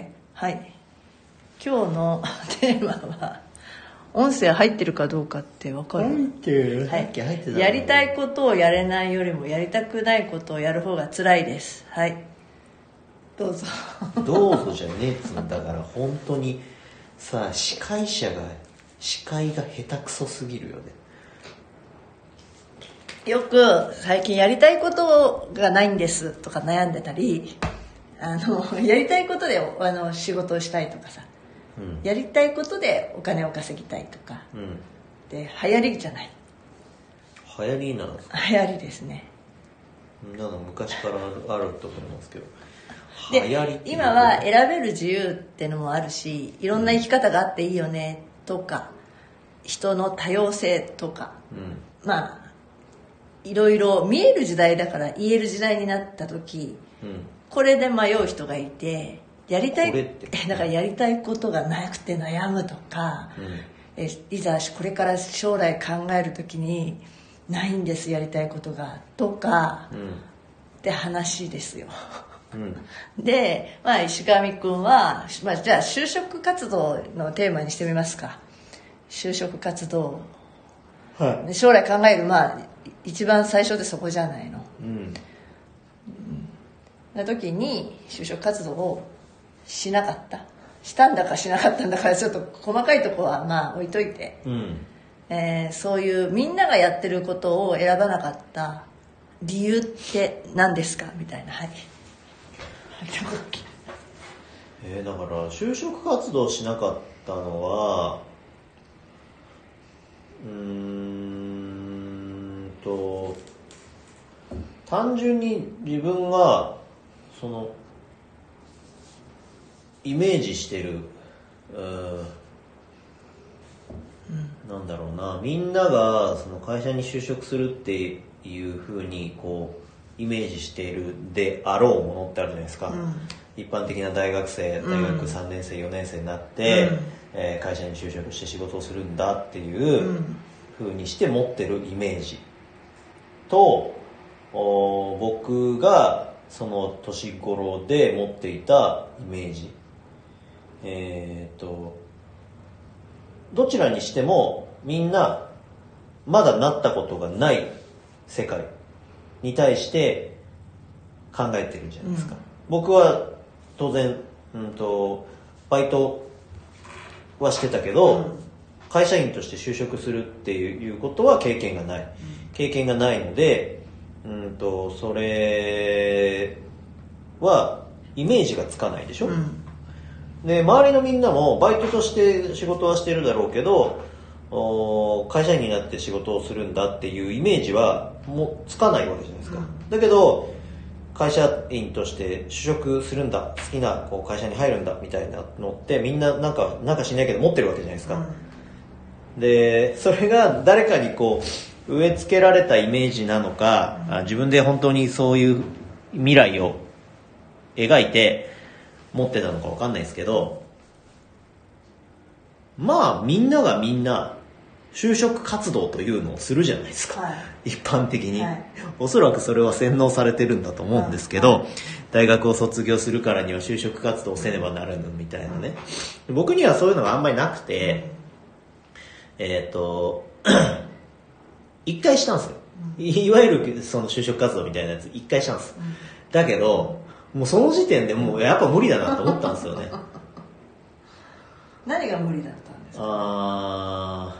け？はい。今日の テーマは音声入ってるかどうかって分かる？入ってる。はい。入ってたやりたいことをやれないよりもやりたくないことをやる方が辛いです。はい。どうぞ。どうぞじゃねえっつうんだから本当にさ司会者が司会が下手くそすぎるよね。よく最近やりたいことがないんですとか悩んでたりあの やりたいことであの仕事をしたいとかさ。うん。やりたいことでお金を稼ぎたいとか。うん。で流行りじゃない。流行りなの流行りですね。なんか昔からあると思いますけど。で今は選べる自由ってのもあるしいろんな生き方があっていいよねとか人の多様性とか。うん。まあいろいろ見える時代だから言える時代になった時うんこれで迷う人がいてやりたいだ からやりたいことがなくて悩むとか、えいざこれから将来考える時にないんですやりたいことがとかうんって話ですよ。うん。で、まあ、石上君は、まあ、じゃあ就職活動のテーマにしてみますか。就職活動。はで将来考えるまあ一番最初でそこじゃないの。いうんな時に就職活動をしなかった。したんだかしなかったんだかちょっと細かいとこはまあ置いといて、うん。えーそういうみんながやってることを選ばなかった。理由って何ですかみたいなはい。えーだから就職活動しなかったのはうーんと単純に自分がそのイメージしてるうーなんだろうな。みんながその会社に就職するっていうふうにこうイメージしているであろうものってあるじゃないですか、うん。一般的な大学生うん。大学3年生4年生になって、うん。えー会社に就職して仕事をするんだっていううん。ふうにして持ってるイメージとお僕がその年頃で持っていたイメージ。えーっとどちらにしてもみんなまだなったことがない世界に対して考えてるじゃないですか、うん。僕は当然、うん、とバイトはしてたけど、うん。会社員として就職するっていうことは経験がない、経験がないので、うん、とそれはイメージがつかないでしょ、うん。で周りのみんなもバイトとして仕事はしてるだろうけどお会社員になって仕事をするんだっていうイメージはもうつかないわけじゃないですか、うん。だけど会社員として就職するんだ好きなこう会社に入るんだみたいなのってみんななんかなんかしないけど持ってるわけじゃないですか、でそれが誰かにこう植え付けられたイメージなのか、あ自分で本当にそういう未来を描いて持ってたのか分かんないですけどまあみんながみんな就職活動というのをするじゃないですか、はい。一般的に、はい。おそらくそれは洗脳されてるんだと思うんですけど、大学を卒業するからには就職活動をせねばならぬみたいなね、僕にはそういうのがあんまりなくて、えっ、と一回したんですよ、いいわゆるその就職活動みたいなやつ一回したんです、だけどもうその時点でもうやっぱ無理だなと思ったんですよね。何が無理だったんですか？あ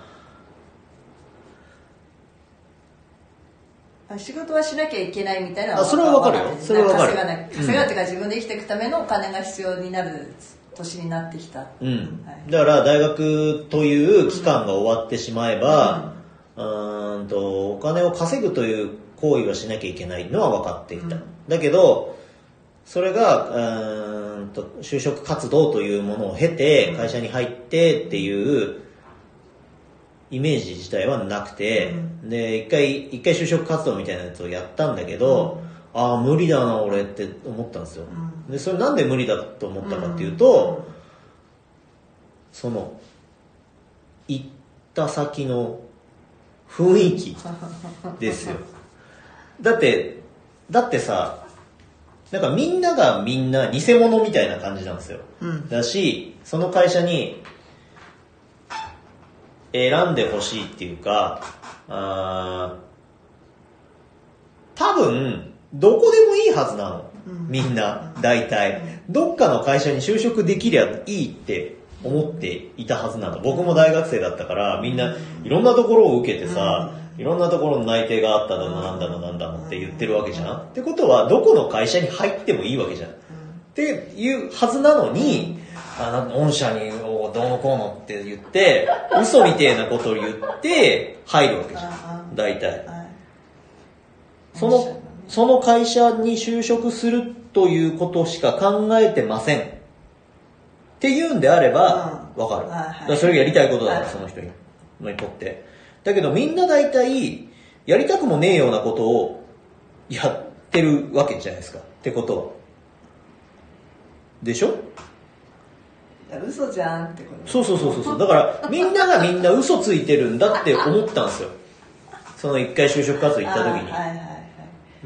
あ仕事はしなきゃいけないみたいなのあそれはわかるよ。それはわかる稼がない稼がっていうか自分で生きていくためのお金が必要になる年になってきた。ーうん、はい。だから大学という期間が終わってしまえば、うーんとお金を稼ぐという行為はしなきゃいけないのは分かっていた、うん。だけどそれがうーんと就職活動というものを経て会社に入ってっていうイメージ自体はなくて、で一回一回就職活動みたいなやつをやったんだけど、ああ無理だな俺って思ったんですよ、うん。でそれなんで無理だと思ったかっていうと、その行った先の雰囲気 ですよだってだってさなんかみんながみんな偽物みたいな感じなんですよ。うんだし、その会社に選んでほしいっていうか、あー多分、どこでもいいはずなの。みんな、大体。どっかの会社に就職できりゃいいって思っていたはずなの。僕も大学生だったから、みんないろんなところを受けてさ、いろんなところの内定があっただの、なんだの、なんだのって言ってるわけじゃん。ってことは、どこの会社に入ってもいいわけじゃん。っていうはずなのに、あなんか御社におどうのこうのって言って、嘘みてえなことを言って入るわけじゃあん。大体。はいその、その会社に就職するということしか考えてません。っていうんであれば、うんわかる。だからそれがやりたいことだから、はいその人ににとって。だけどみんな大体、やりたくもねえようなことをやってるわけじゃないですか。ってことは。でしょ？嘘じゃんってことそうそうそうそうそう。だから、みんながみんな嘘ついてるんだって思ったんですよ。その一回就職活動行った時に。あはいはいは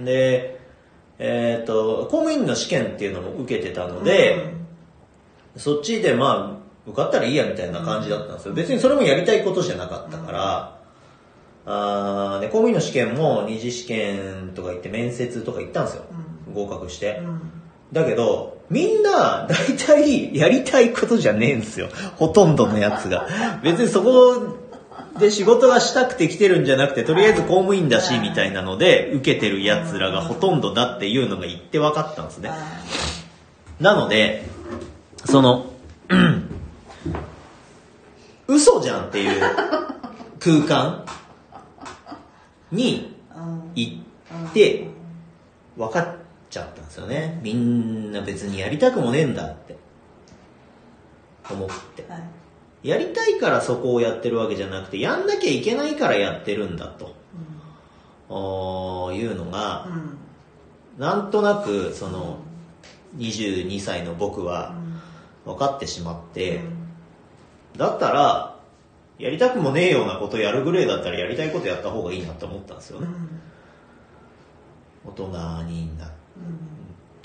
いで、えっ、と、公務員の試験っていうのも受けてたので、そっちでまあ、受かったらいいやみたいな感じだったんですよ。別にそれもやりたいことじゃなかったから、あーで公務員の試験も二次試験とか行って面接とか行ったんですよ。合格して。うんだけど、みんな、大体、やりたいことじゃねえんですよ。ほとんどのやつが。別にそこで仕事がしたくて来てるんじゃなくて、とりあえず公務員だし、みたいなので、受けてるやつらがほとんどだっていうのが言って分かったんですね。あなので、その、うん嘘じゃんっていう空間に行って、分かっちゃったんですよね。みんな別にやりたくもねえんだって。思って。はいやりたいからそこをやってるわけじゃなくて、やんなきゃいけないからやってるんだと。おーいうのがう、んなんとなく、その、22歳の僕は分かってしまって、だったら、やりたくもねえようなことやるぐらいだったらやりたいことやった方がいいなって思ったんですよね。大人になっ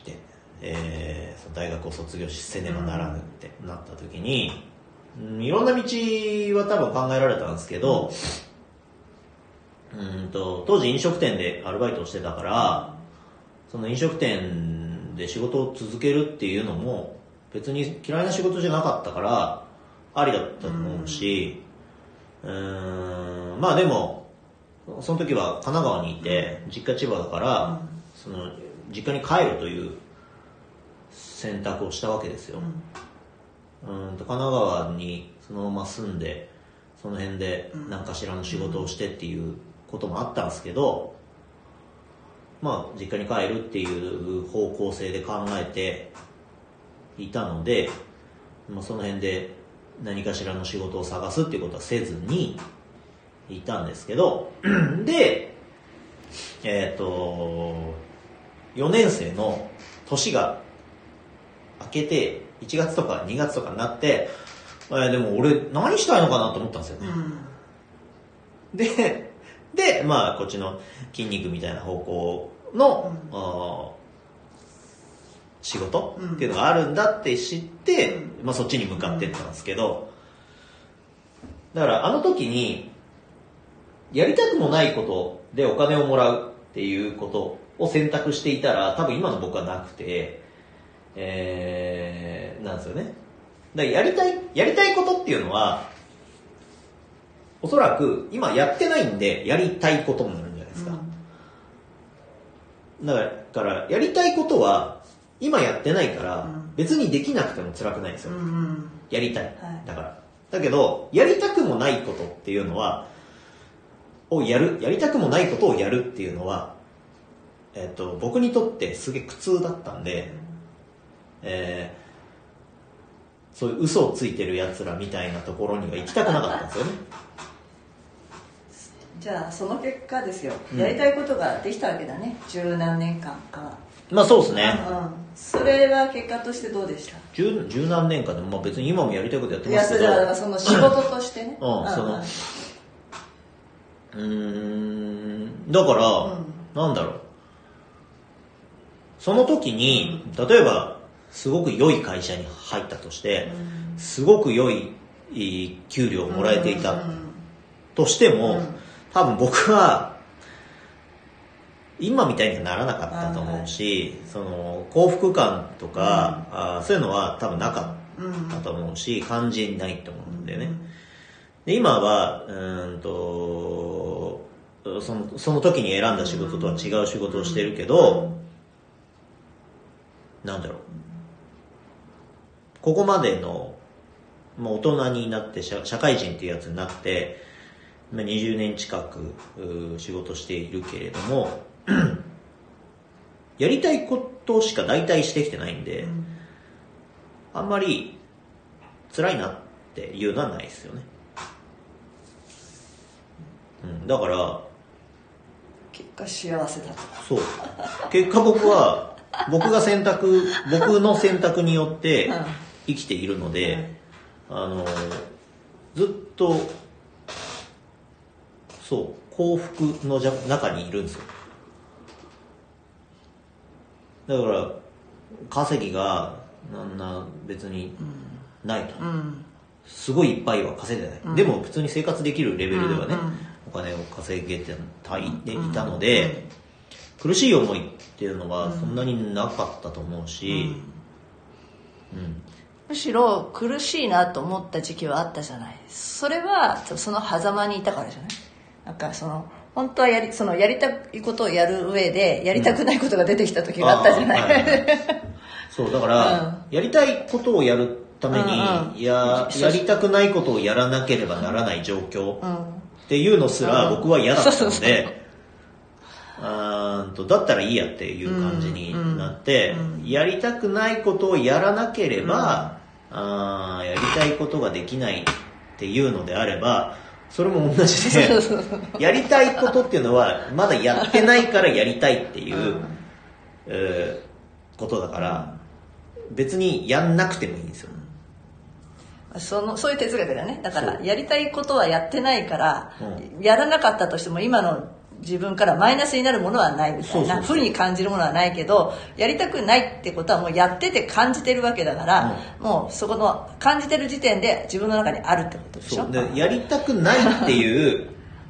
て、えー大学を卒業しせねばならぬってなった時に、うんいろんな道は多分考えられたんですけど、うんと当時飲食店でアルバイトをしてたから、その飲食店で仕事を続けるっていうのも別に嫌いな仕事じゃなかったから、ありだったと思うし、うーん、まあでも、その時は神奈川にいて、実家千葉だから、その、実家に帰るという選択をしたわけですよ。うんと神奈川にそのまま住んで、その辺で何かしらの仕事をしてっていうこともあったんですけど、まあ、実家に帰るっていう方向性で考えていたので、まあ、その辺で何かしらの仕事を探すっていうことはせずにいたんですけど、で、えっ、と、4年生の年が明けて1月とか2月とかになって、えーでも俺何したいのかなと思ったんですよね。で、で、まあ、こっちの筋肉みたいな方向の、仕事うん。っていうのがあるんだって知って、まあそっちに向かってったんですけど、だからあの時に、やりたくもないことでお金をもらうっていうことを選択していたら、多分今の僕はなくて、えー、なんですよね。だからやりたい、やりたいことっていうのは、おそらく今やってないんで、やりたいことになるんじゃないですか。だから、からやりたいことは、今やってないからうん、別にできなくても辛くないんですよ。うんやりたい。はいだから。だけど、やりたくもないことっていうのは、をやる、やりたくもないことをやるっていうのは、えっ、と、僕にとってすげえ苦痛だったんで、えーそういう嘘をついてる奴らみたいなところには行きたくなかったんですよね。じゃあその結果ですよ、うんやりたいことができたわけだね十何年間かまあそうですね。うんそれは結果としてどうでした？十十何年間でも、まあ別に今もやりたいことやってますけど。れはだからその仕事としてね。うんそのうんだから、うん。なんだろう。その時に、例えば、すごく良い会社に入ったとして、すごく良いいい給料をもらえていたとしても、多分僕は、今みたいにはならなかったと思うし、その幸福感とか、あーそういうのは多分なかったと思うし、感じないと思うんだよね。で今は、うーんと、そのその時に選んだ仕事とは違う仕事をしてるけど、なんだろう。ここまでの、まあ、大人になって社社会人っていうやつになって、まあ、20年近く仕事しているけれども、やりたいことしか大体してきてないんで、あんまり辛いなっていうのはないですよね。うん、だから、結果幸せだとそう。結果僕は、僕が選択、僕の選択によってうん生きているので、あの、ずっと、そう、幸福の中にいるんですよ。だから、稼ぎが、なんな、別にないと。うん。すごいいっぱいは稼いでない、でも普通に生活できるレベルではね、うんうんお金を稼げてたいでいたので、苦しい思いっていうのはそんなになかったと思うし、うん。むしろ苦しいなと思った時期はあったじゃない。それはその狭間にいたからじゃない？なんかその本当はやりそのやりたいことをやる上でやりたくないことが出てきた時があったじゃない、あーはいはい そうだから、やりたいことをやるために、うんうんややりたくないことをやらなければならない状況うん。っていうのすらうん。僕は嫌だったので、あーんとだったらいいやっていう感じになって、やりたくないことをやらなければ、あーやりたいことができないっていうのであれば、それも同じで、やりたいことっていうのは、まだやってないからやりたいっていう、えーことだから、別にやんなくてもいいんですよ。そのそういう哲学だよね。だからやりたいことはやってないから、うやらなかったとしても今の自分からマイナスになるものはないみたいなそうに感じるものはないけどやりたくないってことはもうやってて感じてるわけだから、もうそこの感じてる時点で自分の中にあるってことでしょ？でやりたくないっていう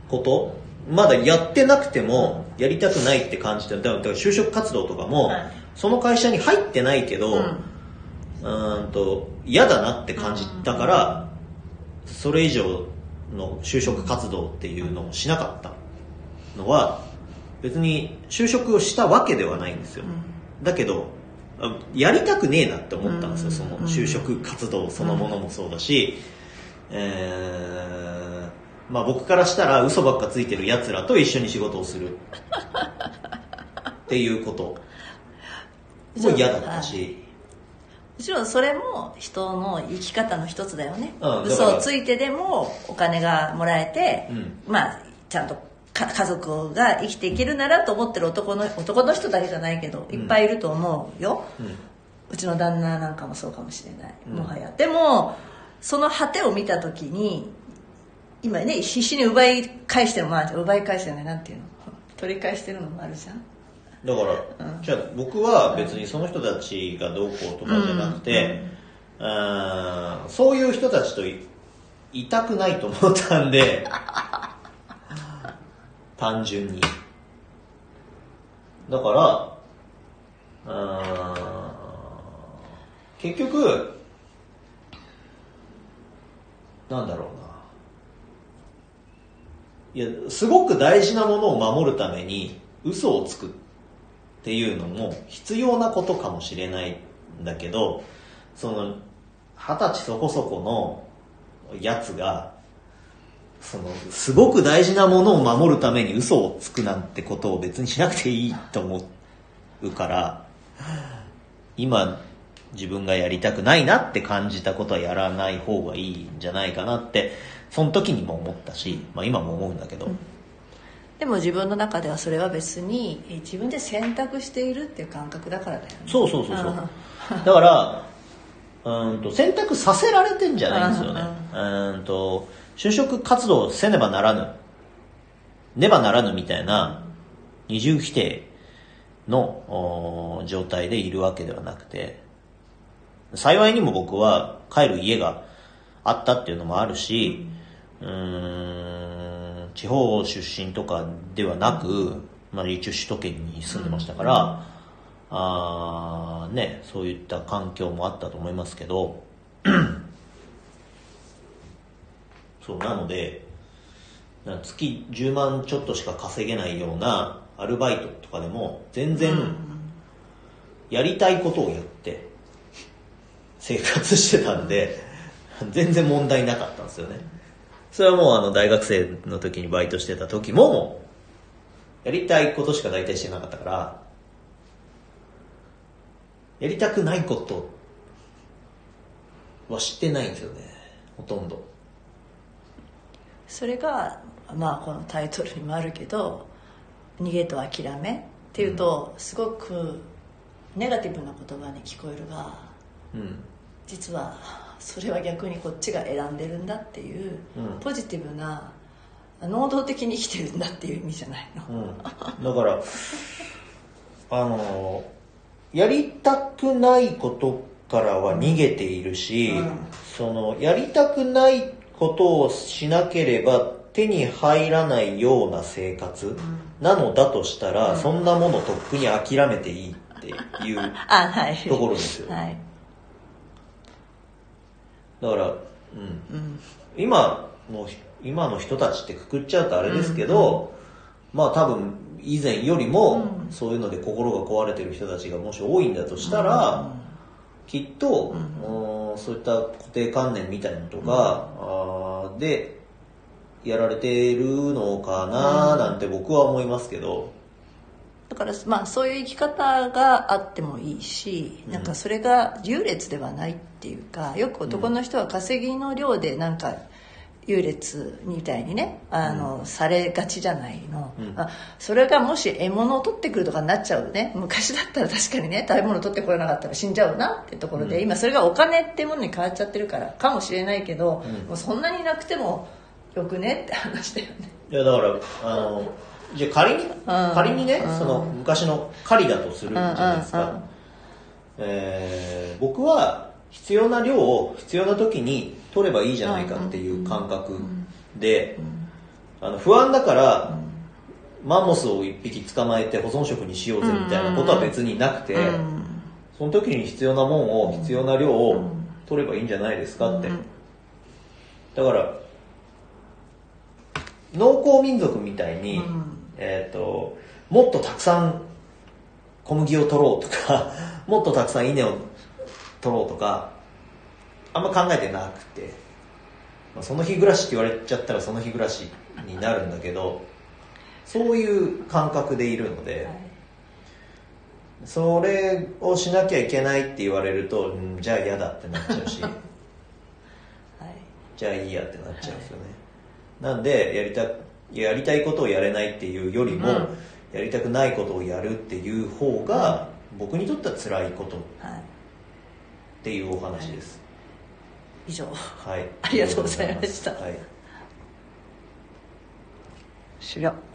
ことまだやってなくてもやりたくないって感じてる。だから就職活動とかも、はい。その会社に入ってないけど、ううん。ーんと嫌だなって感じたから、それ以上の就職活動っていうのをしなかったのは別に就職をしたわけではないんですよ、だけどあやりたくねえなって思ったんですよ、その就職活動そのものもそうだし、えーまあ、僕からしたら嘘ばっかついてる奴らと一緒に仕事をする。っていうこと。も嫌だったし、もちろんそれも人の生き方の一つだよね、うん嘘をついてでもお金がもらえて、うん。まあちゃんとか家族が生きていけるならと思ってる男の男の人だけじゃないけどいっぱいいると思うよ、うん。うちの旦那なんかもそうかもしれない、うん。もはや。でもその果てを見た時に今ね必死に奪い返してるまあ奪い返してるねなんていうの。取り返してるのもあるじゃん。だから、じゃあ僕は別にその人たちがどうこうとかじゃなくて、あーそういう人たちといいたくないと思ったんで単純に。だから結局なんだろうな。いやすごく大事なものを守るために嘘をつくっていうのも必要なことかもしれないんだけどその二十歳そこそこのやつがそのすごく大事なものを守るために嘘をつくなんてことを別にしなくていいと思うから今自分がやりたくないなって感じたことはやらない方がいいんじゃないかなってその時にも思ったし、まあ、今も思うんだけど、でも自分の中ではそれは別にえ自分で選択しているっていう感覚だからだよね。そうそうそうそう。だからうーんと選択させられてんじゃないんですよね。うーんと就職活動せねばならぬねばならぬみたいな二重否定の状態でいるわけではなくて、幸いにも僕は帰る家があったっていうのもあるし、うーん、地方出身とかではなく、まあ一応首都圏に住んでましたから、あーね、そういった環境もあったと思いますけど、そう、なので、月10万ちょっとしか稼げないようなアルバイトとかでも全然やりたいことをやって生活してたんで全然問題なかったんですよね。それはもうあの大学生の時にバイトしてた時もやりたいことしか大体してなかったからやりたくないことは知ってないんですよねほとんど。それがまあこのタイトルにもあるけど「逃げと諦め」っていうとすごくネガティブな言葉に聞こえるがうん。実はそれは逆にこっちが選んでるんだっていううん。ポジティブな能動的に生きてるんだっていう意味じゃないの、うん、だから あのやりたくないことからは逃げているし、うん。そのやりたくないことをしなければ手に入らないような生活。なのだとしたら、そんなものとっくに諦めていいっていう ところですよ。はい、だから、うん、今の今の人たちってくくっちゃうとあれですけど、まあ多分以前よりもそういうので心が壊れてる人たちがもし多いんだとしたら、きっと、うん。そういった固定観念みたいなのとか、あーでやられてるのかななんて僕は思いますけど、だからまあそういう生き方があってもいいし、なんかそれが優劣ではないっていうかよく男の人は稼ぎの量でなんか優劣みたいにねあの、されがちじゃないの、うん。あそれがもし獲物を取ってくるとかになっちゃうね。昔だったら確かにね食べ物取ってこれなかったら死んじゃうなってところで、今それがお金ってものに変わっちゃってるからかもしれないけど、うん。もうそんなになくてもよくね？って話だよね。いやだからあのじゃあ仮に、仮にね、その昔の狩りだとするじゃないですか、うんうんうん。えー僕は必要な量を必要な時に取ればいいじゃないかっていう感覚で、あの不安だから、マンモスを一匹捕まえて保存食にしようぜみたいなことは別になくて、うんその時に必要なもんを必要な量を取ればいいんじゃないですかって、だから農耕民族みたいに、えっ、ともっとたくさん小麦を取ろうとか もっとたくさん稲を取ろうとかあんま考えてなくて、まあ、その日暮らしって言われちゃったらその日暮らしになるんだけどそういう感覚でいるので、それをしなきゃいけないって言われると、うん、じゃあ嫌だってなっちゃうし。はい。じゃあいいやってなっちゃうんですよね、なんでやりたやりたいことをやれないっていうよりも、うん。やりたくないことをやるっていう方が僕にとっては辛いことっはい。ていうお話です以上。はい、ありがとうございました。はい。終了